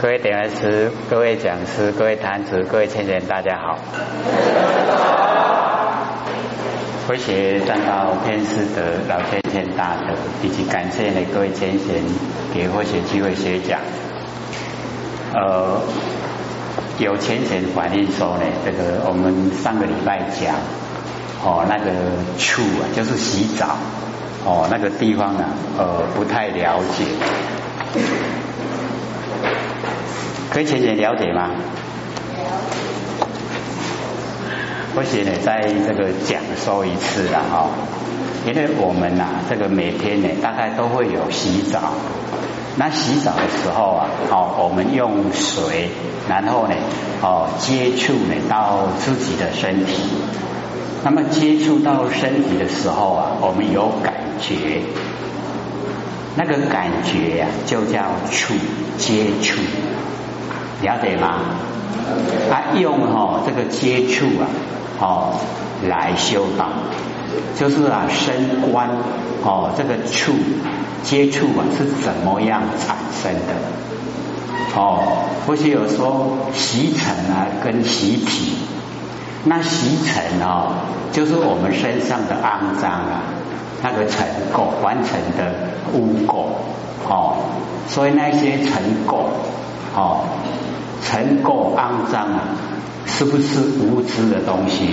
各位点来师、各位讲师、各位坛子、各位千贤，大家好。佛学站到偏师德老千贤大德，以及感谢呢各位前贤给佛学机会学讲。呃，有前贤反映说呢，这个我们上个礼拜讲哦那个处啊，就是洗澡哦那个地方呢，呃不太了解。可以浅浅了解吗？或许呢，在这个讲说一次了哈，因为我们呐，这个每天呢，大概都会有洗澡。那洗澡的时候啊，哦，我们用水，然后呢，哦，接触呢到自己的身体。那么接触到身体的时候啊，我们有感觉，那个感觉呀，就叫触接触。了解吗？他用哈这个接触啊，哦来修道，就是啊身观哦这个触接触啊是怎么样产生的？哦，不是有说习尘啊跟习体，那习尘哦就是我们身上的肮脏啊，那个尘垢完成的污垢哦，所以那些尘垢哦。尘垢肮脏啊，是不是无知的东西？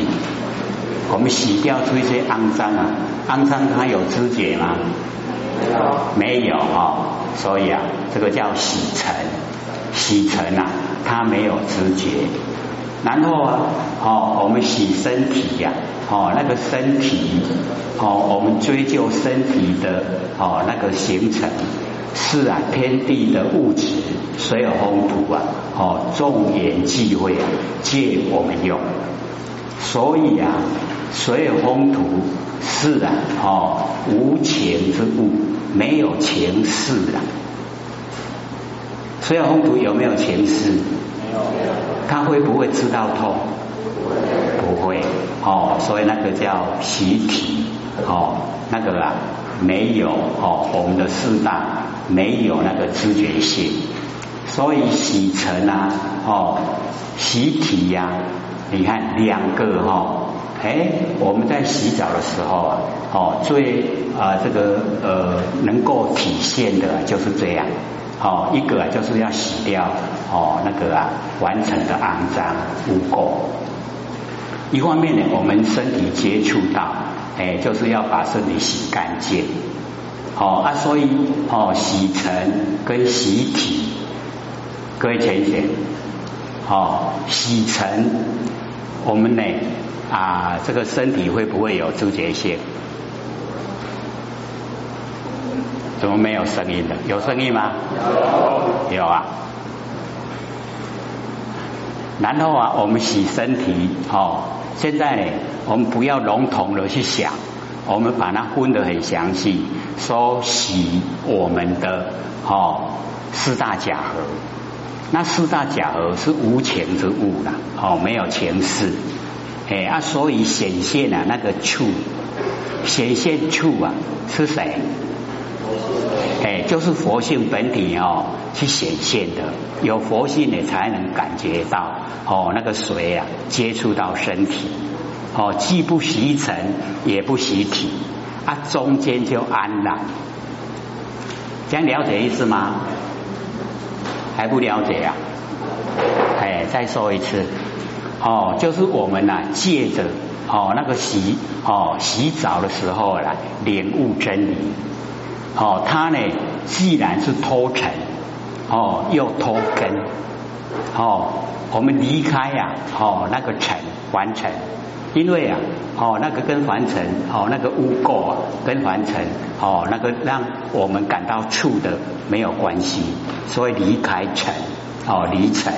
我们洗掉出一些肮脏啊，肮脏它有知觉吗？没有没有啊，所以啊，这个叫洗尘，洗尘啊，它没有知觉。然后啊，哦，我们洗身体呀，哦，那个身体，哦，我们追究身体的哦那个形成。是啊，天地的物质，所有风土啊，哦，众缘际会啊，借我们用。所以啊，所有风土是啊，哦，无情之物，没有情势啊。所有风土有没有情势？没有。他会不会知道痛？不会。哦，所以那个叫习体，哦，那个啊，没有哦，我们的四大。没有那个知觉性，所以洗尘啊，哦，洗体呀，你看两个哈，哎，我们在洗澡的时候啊，哦，最啊这个呃能够体现的就是这样，哦，一个就是要洗掉哦那个啊完成的肮脏污垢，一方面呢，我们身体接触到，哎，就是要把身体洗干净。哦啊，所以哦，洗尘跟洗体，各位浅显，哦，洗尘，我们呢啊，这个身体会不会有知觉性？怎么没有声音的？有声音吗？有，啊。然后啊，我们洗身体，哦，现在呢，我们不要笼统的去想。我们把它分得很详细，说洗我们的哦四大假合，那四大假合是无情之物啦，哦没有情事，哎啊所以显现啊那个处显现处啊是谁？哎就是佛性本体哦去显现的，有佛性的才能感觉到哦那个水啊接触到身体。哦，既不习尘，也不习体，啊，中间就安了。这样了解意思吗？还不了解啊？哎，再说一次。哦，就是我们呐，借着哦那个洗哦洗澡的时候来领悟真理。哦，它呢既然是脱尘，哦又脱根，哦我们离开呀，哦那个尘完成。因为啊，哦，那个跟凡尘，哦，那个污垢啊，跟凡尘，哦，那个让我们感到触的没有关系，所以离开尘，哦，离尘，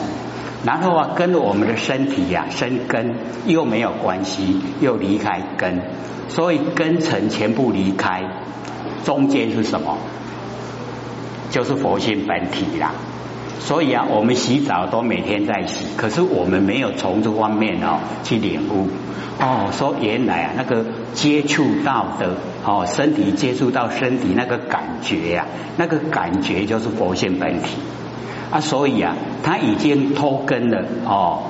然后啊，跟我们的身体呀生根又没有关系，又离开根，所以根尘全部离开，中间是什么？就是佛性本体啦。所以啊，我们洗澡都每天在洗，可是我们没有从这方面哦去领悟哦，说原来啊那个接触到的哦身体接触到身体那个感觉呀，那个感觉就是佛性本体啊，所以啊，他已经脱根了哦，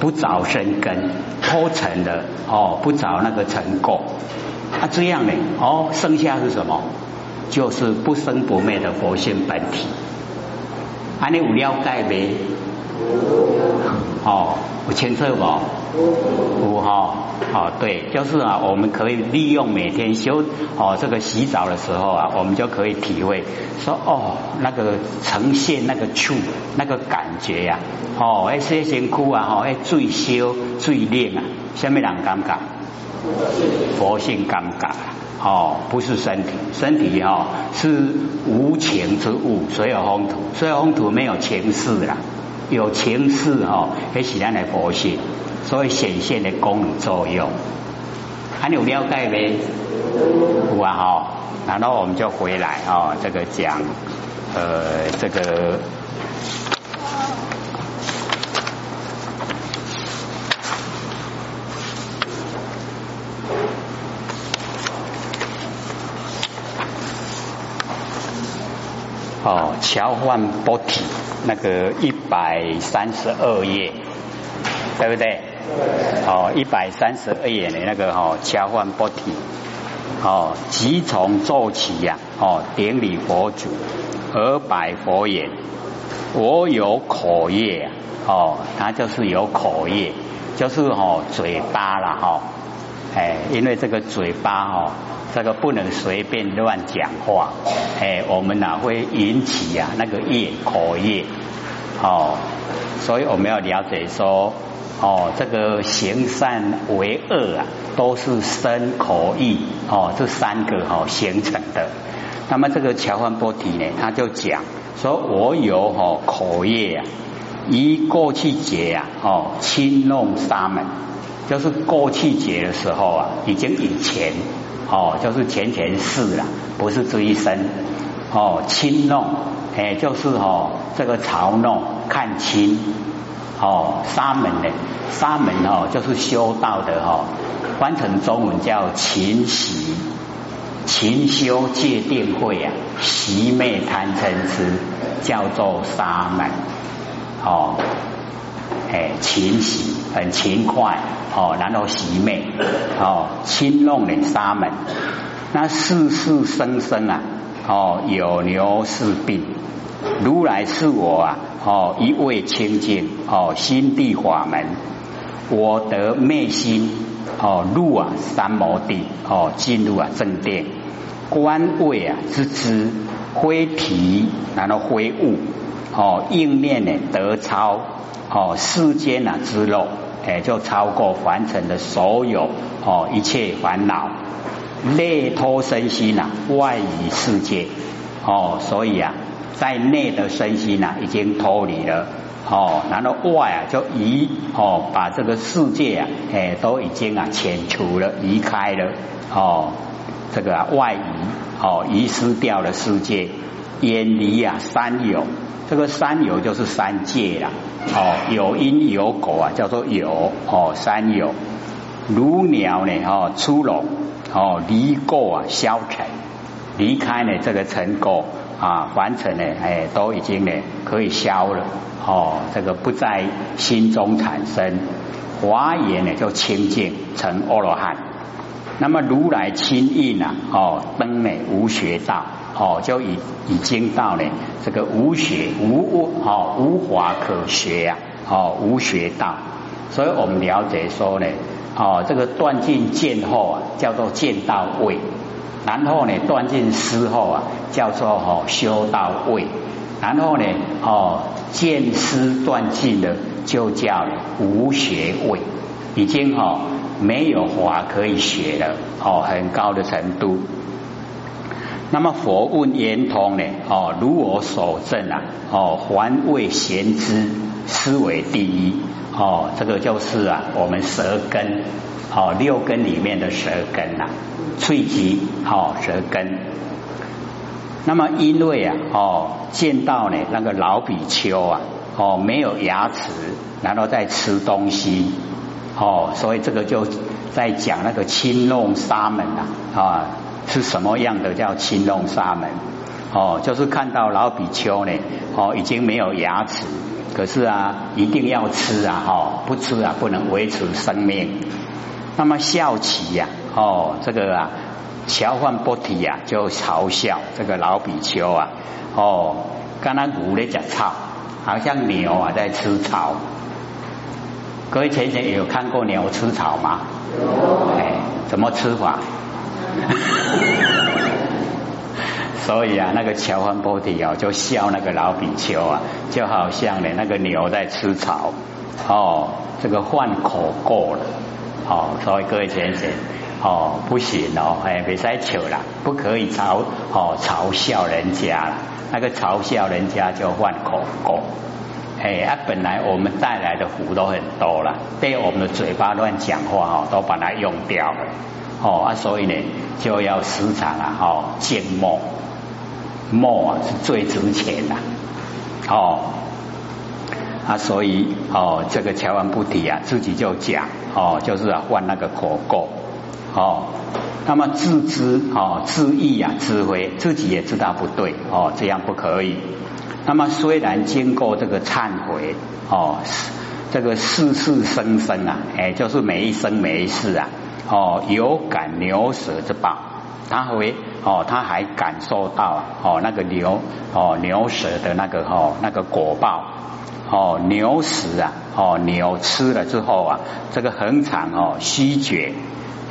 不着生根，脱成了哦，不着那个成垢。啊，这样呢，哦，剩下是什么？就是不生不灭的佛性本体。啊，你有了解没？哦，有清楚无？有哈，哦，对，就是啊，我们可以利用每天修哦，这个洗澡的时候啊，我们就可以体会说哦，那个呈现那个触那个感觉呀，哦，哎，洗身躯啊，哦，哎，最修最亮啊，什么人感觉？佛性尴尬哦，不是身体，身体哦是无情之物，所有风土，所有风土没有情势啦，有情势哦，还是咱的佛性，所以显现的功能作用，还有了解没？有啊哈，然后我们就回来哦，这个讲呃这个。哦，乔幻波体那个一百三十二页，对不对？哦，一百三十二页的那个哦，乔幻波体，哦，即从做起呀，哦，顶礼佛祖，而百佛言：我有口业，哦，他就是有口业，就是哦，嘴巴了哈，哎，因为这个嘴巴哦。这个不能随便乱讲话，哎，我们哪会引起呀那个业口业哦，所以我们要了解说哦，这个行善为恶啊，都是身口意哦这三个哈形成的。那么这个乔幻波提呢，他就讲说我有哈口业啊，以过去劫啊哦轻弄沙门，就是过去劫的时候啊，已经以前。哦，就是前前世了，不是这一生。哦，轻弄，哎，就是哦，这个嘲弄、看轻。哦，沙门呢，沙门哦，就是修道的哈，翻成中文叫勤习，勤修戒定慧啊，习灭贪嗔痴，叫做沙门。哦。哎，勤洗很勤快哦，然后洗美哦，轻弄的沙门，那世世生生啊哦，有牛是病，如来是我啊哦，一味清净哦，心地法门，我得昧心哦，入啊三摩地哦，进入啊正殿，观位啊之知灰体，然后灰物哦，应面呢得超。哦，世间啊之肉，哎，就超过凡尘的所有哦一切烦恼，内脱身心呐，外移世界哦，所以啊，在内的身心呐已经脱离了哦，然后外啊就移哦，把这个世界啊，哎，都已经啊遣除了，离开了哦，这个外移哦，遗失掉了世界，远离啊三有。这个三有就是三界啦，哦，有因有果啊，叫做有哦，三有。如鸟呢，哦，出笼哦，离垢啊，消尘，离开呢这个尘垢啊，凡尘呢，哎，都已经呢可以消了哦，这个不在心中产生，华严呢就清净成阿罗汉。那么如来亲印啊，哦，登呢无学道。哦，就已已经到了这个无学无无哦无法可学呀，哦无学道，所以我们了解说呢，哦这个断尽见后啊，叫做见到位，然后呢断尽思后啊，叫做哦修到位，然后呢哦见思断尽了，就叫无学位，已经哦没有法可以学了，哦很高的程度。那么佛问圆通呢？哦，如我所证啊，哦，还未贤知，思维第一。哦，这个就是啊，我们舌根，哦，六根里面的舌根呐，脆极，哦，舌根。那么因为啊，哦，见到呢那个老比丘啊，哦，没有牙齿，然后在吃东西，哦，所以这个就在讲那个青弄沙门呐，啊。是什么样的叫青龙沙门？哦，就是看到老比丘呢，哦，已经没有牙齿，可是啊，一定要吃啊，哈，不吃啊，不能维持生命。那么笑起呀，哦，这个啊，乔幻波提呀，就嘲笑这个老比丘啊，哦，刚刚牛在吃草，好像牛啊在吃草。各位前前有看过牛吃草吗？有。哎，怎么吃法？所以啊，那个乔欢波提哦，就笑那个老比丘啊，就好像呢那个牛在吃草哦，这个换口过了哦，所以各位先生哦，不行哦，哎，别再求了，不可以嘲哦嘲笑人家了，那个嘲笑人家就换口过，哎啊，本来我们带来的福都很多了，被我们的嘴巴乱讲话哦，都把它用掉了。哦啊，所以呢，就要时常啊哦静默。墨啊是最值钱的哦啊，所以哦这个乔完不提啊，自己就讲哦，就是啊换那个口垢哦，那么自知哦自意啊智慧，自己也知道不对哦，这样不可以。那么虽然经过这个忏悔哦，这个世世生生啊，哎，就是每一生每一世啊，哦有感牛舌之报，他会。哦，他还感受到哦那个牛哦牛舌的那个哦那个果报哦牛食啊哦牛吃了之后啊这个很惨哦虚绝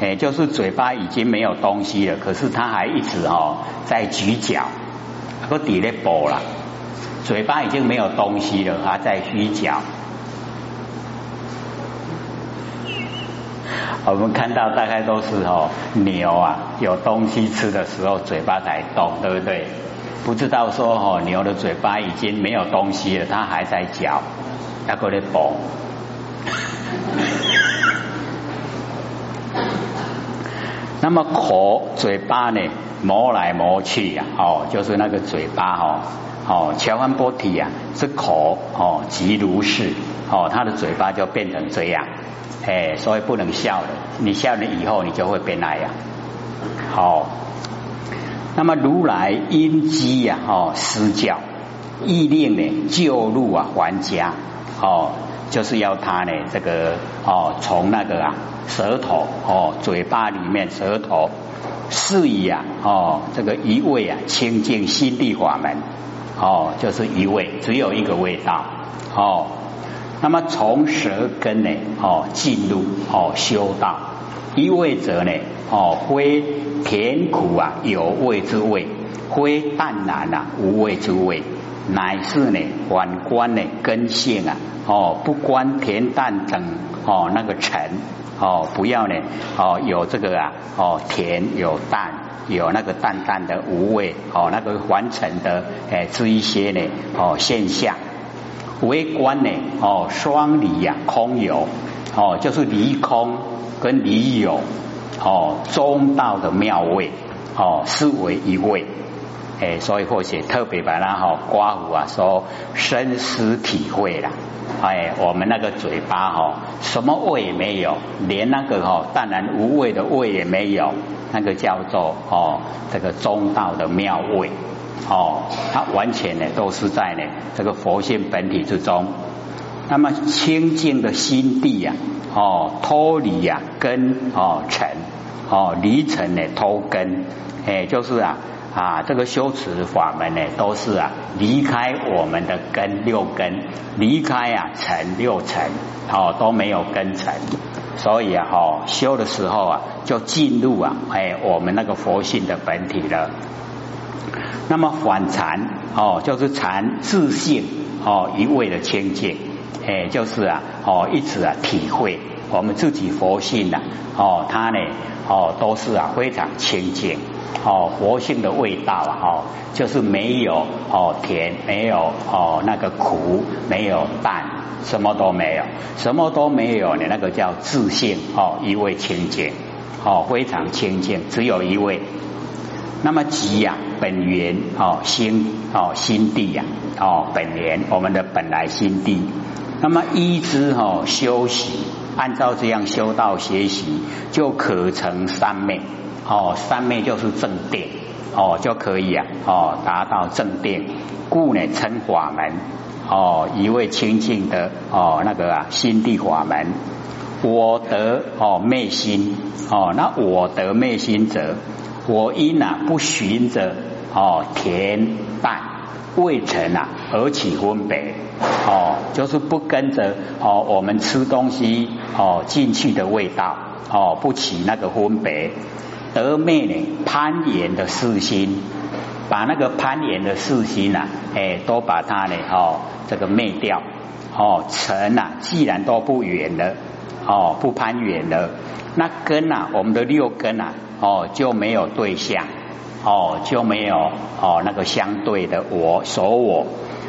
哎就是嘴巴已经没有东西了，可是他还一直哦在咀嚼，个底咧饱了，嘴巴已经没有东西了，还在咀嚼。我们看到大概都是哦牛啊有东西吃的时候嘴巴才动，对不对？不知道说哦牛的嘴巴已经没有东西了，它还在嚼，要过来补。那么口嘴巴呢磨来磨去呀，哦就是那个嘴巴哦哦乔安波提啊是口哦即如是哦他的嘴巴就变成这样。哎，所以不能笑了，你笑了以后，你就会变那样。好，那么如来因机呀，哦，施教，意令呢救入啊还家，哦，就是要他呢这个哦从那个啊舌头哦嘴巴里面舌头示意啊哦这个一味啊清净心地法门，哦就是一味，只有一个味道，哦。那么从舌根呢，哦，进入哦修道，一味者呢，哦，非甜苦啊有味之味，非淡然啊无味之味，乃是呢反观呢根性啊，哦，不观甜淡等哦那个尘。哦，不要呢哦有这个啊哦甜有淡有那个淡淡的无味哦那个凡尘的哎这一些呢哦现象。微观呢？哦，双离呀，空有哦，就是离空跟离有哦，中道的妙味哦，是为一味哎，所以或许特别把它哈刮胡啊，说深思体会了哎，我们那个嘴巴哈，什么味也没有，连那个哈淡然无味的味也没有，那个叫做哦，这个中道的妙味。哦，它完全呢都是在呢这个佛性本体之中。那么清净的心地呀，哦脱离呀根哦尘哦离尘呢脱根，哎就是啊啊这个修持法门呢都是啊离开我们的根六根，离开啊尘六尘哦都没有根尘，所以啊哦修的时候啊就进入啊哎我们那个佛性的本体了。那么反禅哦，就是禅自性哦一味的清净，哎，就是啊哦一直啊体会我们自己佛性呐哦，它呢哦都是啊非常清净哦佛性的味道啊哦，就是没有哦甜，没有哦那个苦，没有淡，什么都没有，什么都没有的那个叫自性哦一味清净哦非常清净，只有一位。那么即呀，本源哦，心哦，心地呀，哦，本源我们的本来心地。那么依之哦，修行，按照这样修道学习，就可成三昧。哦，三昧就是正定哦就可以啊。哦达到正定，故呢称法门。哦一位清净的哦那个啊心地法门。我得哦昧心。哦，那我得昧心者，我因啊不循着哦田淡未成啊而起分别哦，就是不跟着哦我们吃东西哦进去的味道哦不起那个分别，得昧呢攀岩的四心，把那个攀岩的四心呐哎都把它呢哦这个灭掉哦成啊既然都不远了。哦，不攀缘了，那根呐，我们的六根呐，哦就没有对象，哦就没有哦那个相对的我所我，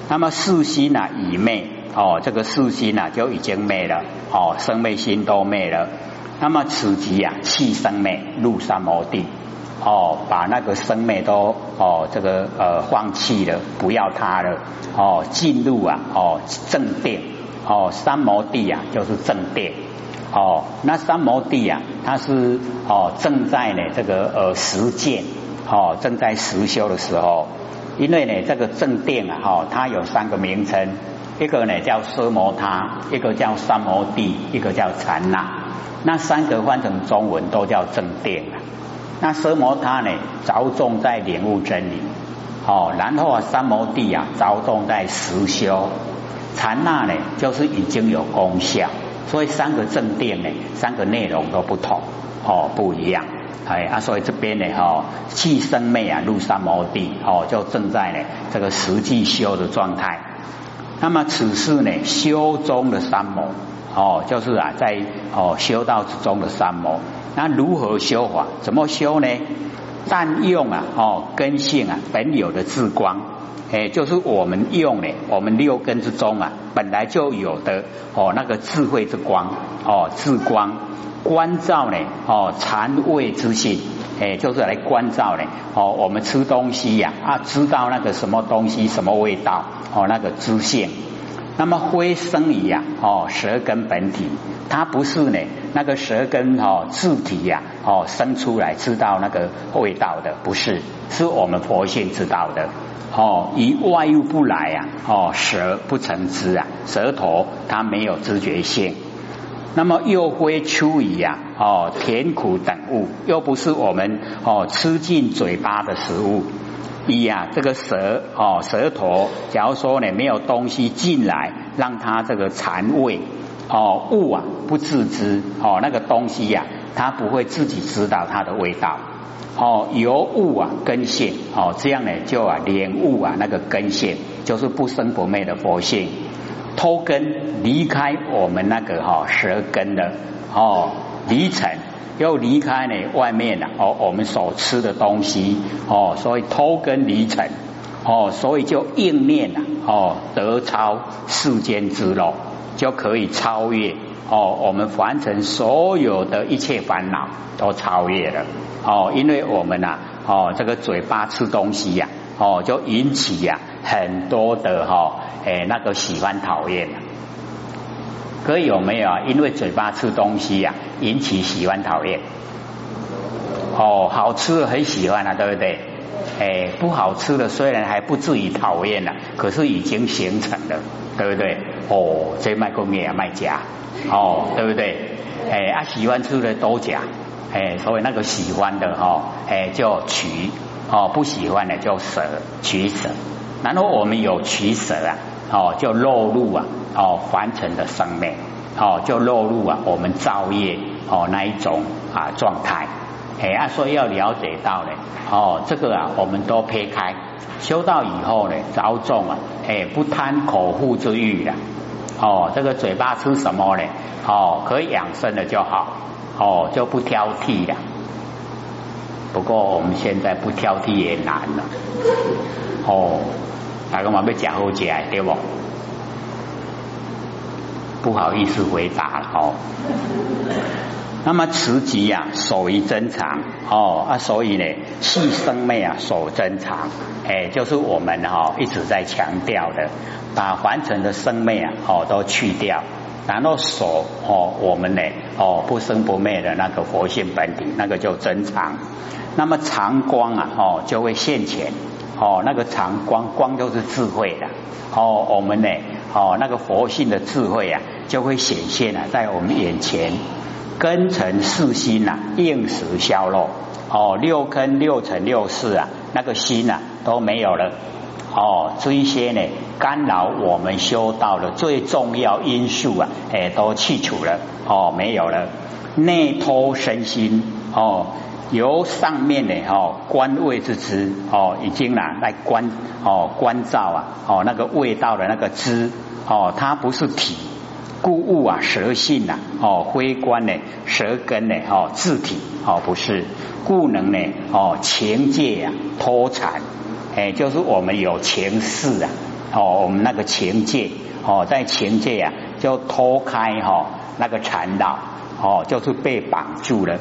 那么四心呐已灭，哦这个四心呐就已经灭了，哦生灭心都灭了，那么此即啊气生灭入三摩地，哦把那个生灭都哦这个呃放弃了，不要它了，哦进入啊哦正定，哦三摩地啊就是正定。哦，那三摩地啊，它是哦正在呢这个呃实践哦正在实修的时候，因为呢这个正定啊哈，它有三个名称，一个呢叫奢摩他，一个叫三摩地，一个叫禅那，那三个换成中文都叫正定啊。那奢摩他呢着重在领悟真理，哦，然后啊三摩地啊着重在实修，禅那呢就是已经有功效。所以三个正定呢，三个内容都不同哦，不一样哎啊，所以这边呢哈，气生昧啊入三摩地哦，就正在呢这个实际修的状态。那么此事呢，修中的三摩哦，就是啊在哦修道之中的三摩。那如何修法？怎么修呢？占用啊哦根性啊本有的智光。哎，就是我们用呢，我们六根之中啊，本来就有的哦，那个智慧之光哦，智光关照呢哦，禅味之性，哎，就是来关照呢哦，我们吃东西呀啊，知道那个什么东西什么味道哦，那个知性。那么灰生一样哦，舌根本体，它不是呢那个舌根哦自体呀哦生出来知道那个味道的，不是，是我们佛性知道的。哦，以外物不来啊，哦，舌不成知啊，舌头它没有知觉性。那么又非出于啊，哦，甜苦等物，又不是我们哦吃进嘴巴的食物。一啊，这个舌哦，舌头，假如说呢没有东西进来，让它这个残味哦物啊不自知哦，那个东西呀，它不会自己知道它的味道。哦，由物啊根性哦，这样呢就啊连物啊那个根性就是不生不灭的佛性，脱根离开我们那个哈舌根的哦离尘，又离开呢外面的哦我们所吃的东西哦，所以偷根离尘哦，所以就应念啊哦得超世间之乐，就可以超越哦我们凡尘所有的一切烦恼都超越了。哦，因为我们呐，哦，这个嘴巴吃东西呀，哦，就引起呀很多的哈，哎，那个喜欢讨厌。可有没有啊？因为嘴巴吃东西呀，引起喜欢讨厌。哦，好吃的很喜欢啊，对不对？哎，不好吃的虽然还不至于讨厌了，可是已经形成了，对不对？哦，这卖公面啊卖假，哦，对不对？哎，啊，喜欢吃的都假。哎，所以那个喜欢的哈，哎，叫取哦，不喜欢的叫舍取舍。然后我们有取舍啊，哦，就落入啊，哦，凡尘的生命，哦，就落入啊，我们造业哦那一种啊状态。哎啊，所以要了解到呢，哦，这个啊，我们都撇开，修道以后呢，着重啊，哎，不贪口腹之欲了。哦，这个嘴巴吃什么呢？哦，可以养生的就好。哦，就不挑剔了。不过我们现在不挑剔也难了。哦，大家嘛要讲好食，对不？不好意思回答了哦。那么慈集啊，守于珍藏哦啊，所以呢，细生妹啊，守珍藏，哎，就是我们哈一直在强调的，把凡尘的生妹啊，哦，都去掉。然后守哦我们呢哦不生不灭的那个佛性本体，那个叫真常。那么常光啊哦就会现前哦那个常光光都是智慧的哦我们呢哦那个佛性的智慧啊就会显现啊在我们眼前。根尘四心呐，应时消落。哦，六根六尘六事啊，那个心呐都没有了。哦，这一些呢干扰我们修道的最重要因素啊，哎都去除了。哦，没有了。内托身心。哦，由上面的哦观味之知哦，已经啦来观哦观照啊哦那个味道的那个知哦，它不是体。故物啊，舌性呐，哦，灰观呢，舌根呢，哦，字体哦，不是，故能呢，哦，情界呀，脱禅，哎，就是我们有情事啊，哦，我们那个情界，哦，在情界啊，就脱开哈，那个缠绕，哦，就是被绑住了，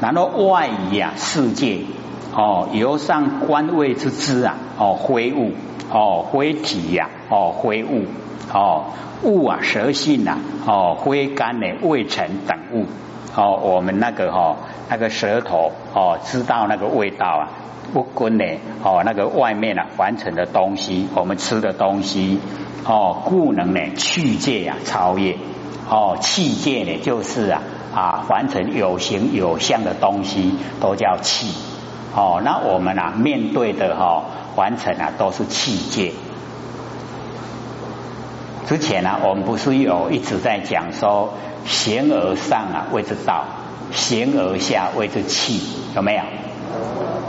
然后外移啊，世界，哦，由上观位之知啊，哦，挥物，哦，挥体呀，哦，挥物。哦，物啊，蛇性呐，哦，挥干的味尘等物，哦，我们那个哈，那个舌头哦，知道那个味道啊，不根呢，哦，那个外面啊，完成的东西，我们吃的东西，哦，故能呢去界啊，超越，哦，气界呢，就是啊啊，完成有形有相的东西都叫气，哦，那我们啊面对的哈，完成啊都是气界。之前呢，我们不是有一直在讲说，形而上啊谓之道，形而下谓之气，有没有？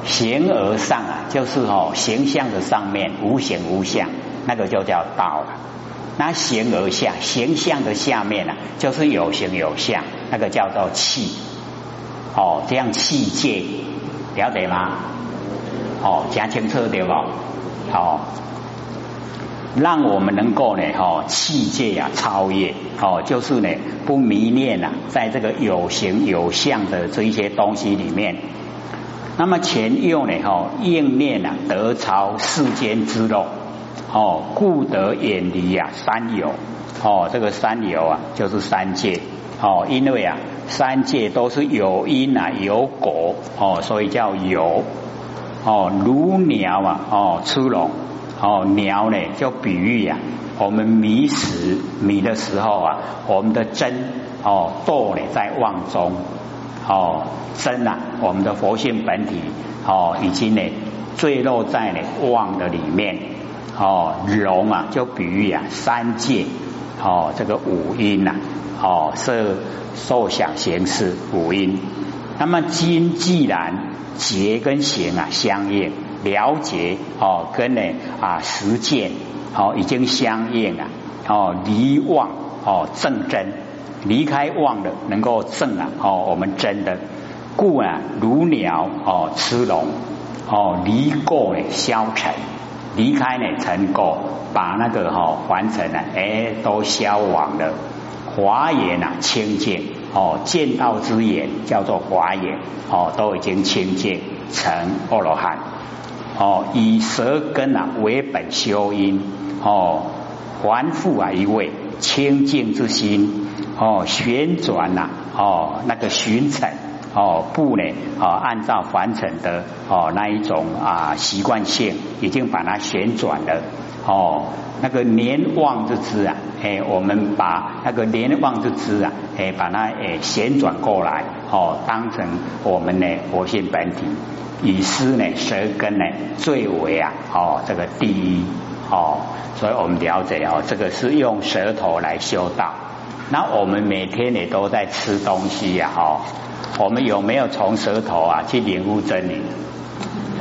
形而上啊，就是哦形象的上面无形无相，那个就叫道了。那形而下，形象的下面呢，就是有形有相，那个叫做气。哦，这样气界了解吗？哦，讲清楚对不？好。让我们能够呢，哈，气界呀超越，哦，就是呢不迷恋呐，在这个有形有相的这一些东西里面。那么前用呢，哈，应念啊得超世间之乐，哦，故得远离呀三有，哦，这个三有啊就是三界，哦，因为啊三界都是有因啊有果，哦，所以叫有，哦，如鸟啊，哦，出笼。哦，鸟呢就比喻呀，我们迷时迷的时候啊，我们的真哦堕呢在妄中。哦真啊，我们的佛性本体哦已经呢坠落在呢妄的里面。哦龙啊就比喻啊三界哦这个五音呐哦是受想行识五音，那么今既然结跟行啊相应。了解哦，跟呢啊实践哦已经相应了哦，离妄哦正真，离开妄的能够正啊哦我们真的。故啊如鸟哦吃龙哦离过呢消沉，离开呢成垢，把那个哈完成了哎都消亡了，华严啊清净哦见道之眼叫做华严哦都已经清净成阿罗汉。哦，以舌根啊为本修因，哦，还复啊一位清净之心，哦，旋转呐，哦，那个寻尘，哦，不呢，哦，按照凡尘的哦那一种啊习惯性，已经把它旋转了，哦，那个连望之知啊，哎，我们把那个连望之知啊，哎，把它哎旋转过来，哦，当成我们的活性本体。以思呢，舌根呢最为啊，哦，这个第一哦，所以我们了解哦，这个是用舌头来修道。那我们每天也都在吃东西呀，哦，我们有没有从舌头啊去领悟真理？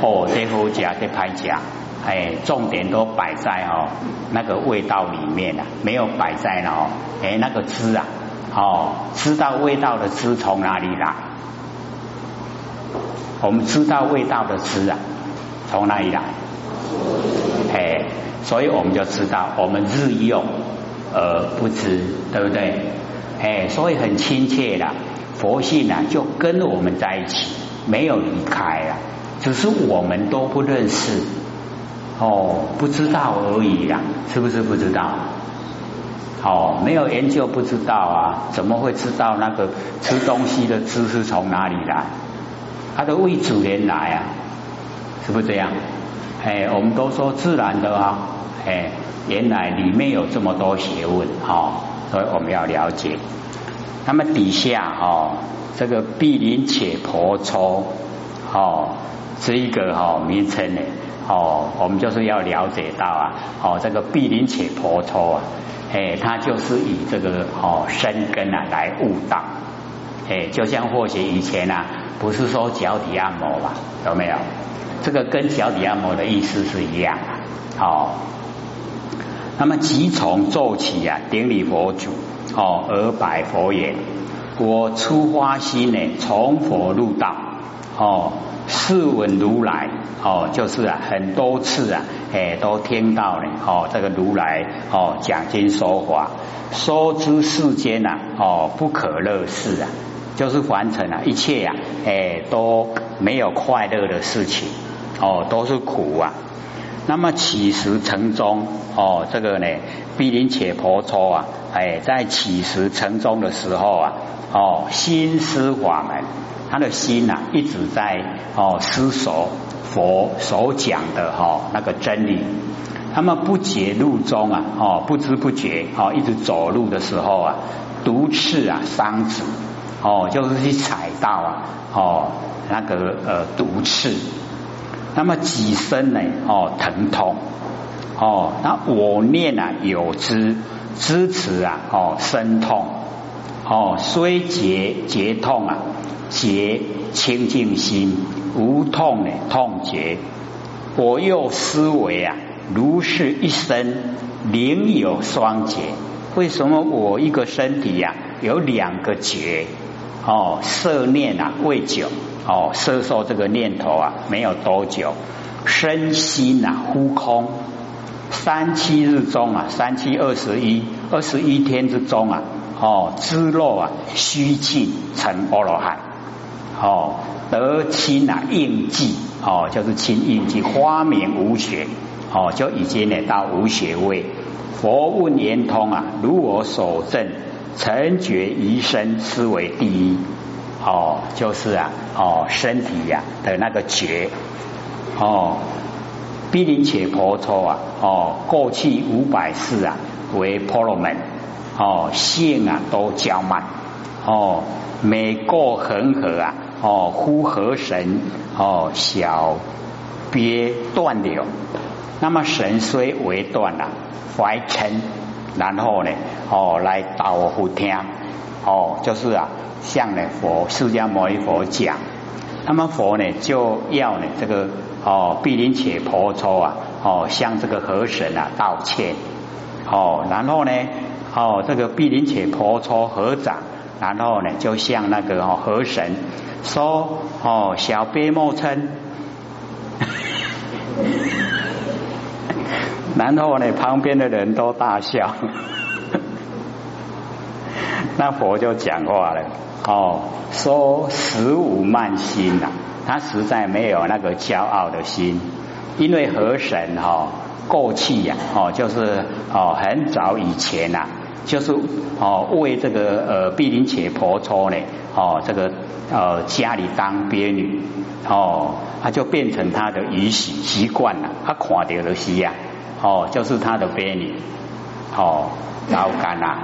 哦，这副夹这拍夹，哎，重点都摆在哦那个味道里面啊，没有摆在哦，哎那个汁啊，哦，知道味道的汁从哪里来？我们知道味道的知啊，从哪里来？哎，所以我们就知道我们日用而不知，对不对？哎，所以很亲切的佛性啊，就跟我们在一起，没有离开啊，只是我们都不认识，哦，不知道而已啦，是不是不知道？哦，没有研究不知道啊，怎么会知道那个吃东西的知识从哪里来？它的未主人来啊，是不是这样？哎，我们都说自然的啊，哎，原来里面有这么多学问哦，所以我们要了解。那么底下哦，这个毗邻且婆娑哦，这一个哈名称呢，哦，我们就是要了解到啊，哦，这个毗邻且婆娑啊，哎，它就是以这个哦生根啊来悟道，哎，就像或许以前啊，不是说脚底按摩嘛，有没有？这个跟脚底按摩的意思是一样啊，哦，那么即从做起啊，顶礼佛祖。哦，而拜佛言：我出花心呢，从佛入道哦，试闻如来哦，就是啊，很多次啊，哎，都听到呢哦，这个如来哦讲经说法，说知世间呐哦不可乐事啊，就是凡尘啊，一切呀哎都没有快乐的事情。哦，都是苦啊。那么起时成中哦，这个呢，毗邻且婆娑啊，哎，在起时成中的时候啊，哦，心思法门，他的心呐一直在哦思索佛所讲的哈那个真理。那么不觉路中啊，哦，不知不觉哦，一直走路的时候啊，毒刺啊伤子哦，就是去踩到啊，哦，那个呃毒刺。那么几身呢？哦，疼痛哦。那我念啊，有知支持啊，哦，身痛哦，虽结结痛啊，结清净心，无痛呢，痛结。我又思维啊，如是一生灵有双结，为什么我一个身体呀有两个结？哦，色念啊，未久。哦，色受这个念头啊，没有多久，身心呐忽空，三七日中啊，三七二十一，二十一天之中啊，哦，知肉啊虚尽成阿罗汉，哦，得清啊应记，哦，就是清应记，花明无学，哦，就已经呢到无学位。佛问圆通啊，如我所证，成觉一生，思为第一。哦，就是啊，哦，身体呀的那个觉，哦，毗邻且婆娑啊，哦，过去五百世啊为婆罗门，哦，性啊都娇慢，哦，每过恒河啊，哦，呼河神，哦，小别断流，那么神虽为断了，怀嗔，然后呢，哦，来导佛听，哦，就是啊。向呢佛释迦牟尼佛讲，那么佛呢就要呢这个哦毗邻且婆娑啊哦向这个河神啊道歉哦，然后呢哦这个毗邻且婆娑合掌，然后呢就向那个哦河神说哦小悲莫嗔，然后呢旁边的人都大笑，那佛就讲话了。哦，说十五慢心呐，他实在没有那个骄傲的心，因为河神哈过去呀，哦就是哦很早以前呐，就是哦为这个呃毗邻且婆娑呢，哦这个呃家里当婢女，哦他就变成他的习习惯了，他看到的习呀，哦就是他的婢女，哦老干啦。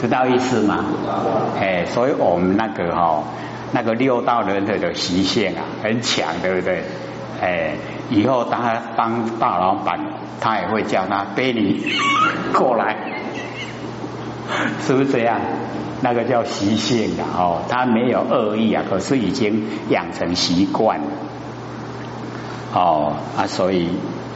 知道意思吗？哎，所以我们那个哈，那个六道轮回的习性啊，很强，对不对？哎，以后当他当大老板，他也会叫他背你 过来，是不是这样？那个叫习性的哦，他没有恶意啊，可是已经养成习惯了。哦啊，所以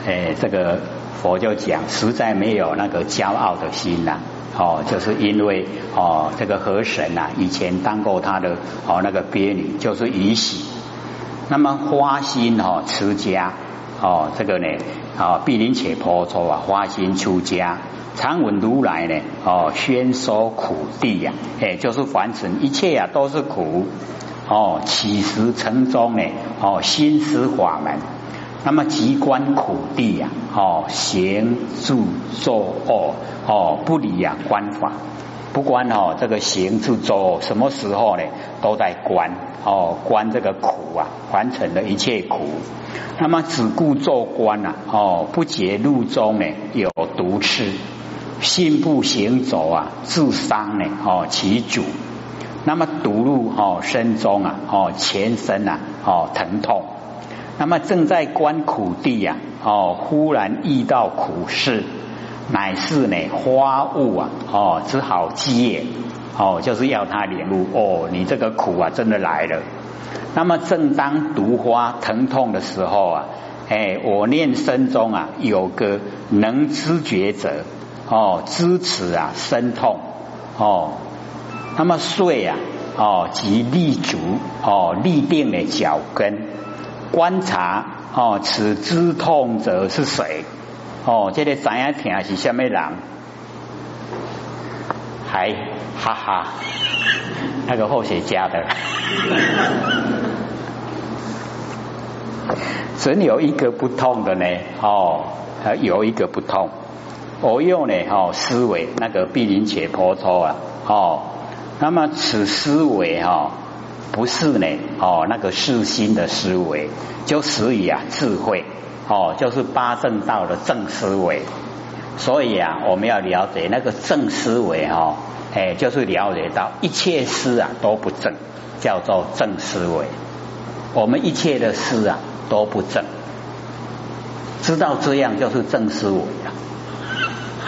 哎，这个佛就讲，实在没有那个骄傲的心呐。哦，就是因为哦，这个河神呐，以前当过他的哦那个婢女，就是于喜。那么花心哦持家哦，这个呢哦毗邻且婆娑啊，花心出家，常闻如来呢哦宣说苦地呀，哎，就是凡尘一切呀都是苦哦，起时成中呢哦心思法门，那么极观苦地呀，哦，行住坐卧哦，不离呀观法，不管哦，这个行住坐什么时候呢？都在观哦，观这个苦啊，完成的一切苦。那么只顾做观呐，哦，不觉路中呢有毒刺，心不行走啊，自伤呢，哦，其主。那么毒入哦身中啊，哦，全身啊，哦，疼痛。那么正在观苦地呀，哦，忽然遇到苦事，乃是呢花物啊，哦，只好接，哦，就是要他领悟，哦，你这个苦啊，真的来了。那么正当毒花疼痛的时候啊，哎，我念身中啊有个能知觉者，哦，支持啊身痛，哦，那么睡啊，哦，即立足，哦，立定了脚跟。观察哦，此之痛者是谁？哦，这个怎样听是什么人？还哈哈，那个后学家的，只有一个不痛的呢。哦，有一个不痛。我用呢，哦，思维那个毗陵且婆娑啊，哦，那么此思维哈。不是呢，哦，那个世心的思维，就属于啊智慧，哦，就是八正道的正思维。所以啊，我们要了解那个正思维，哈，哎，就是了解到一切思啊都不正，叫做正思维。我们一切的思啊都不正，知道这样就是正思维啊。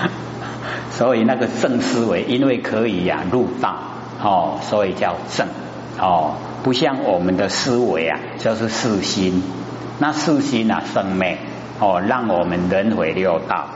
所以那个正思维，因为可以呀入道，哦，所以叫正。哦，不像我们的思维啊，就是四心。那四心啊，生灭哦，让我们轮回六道。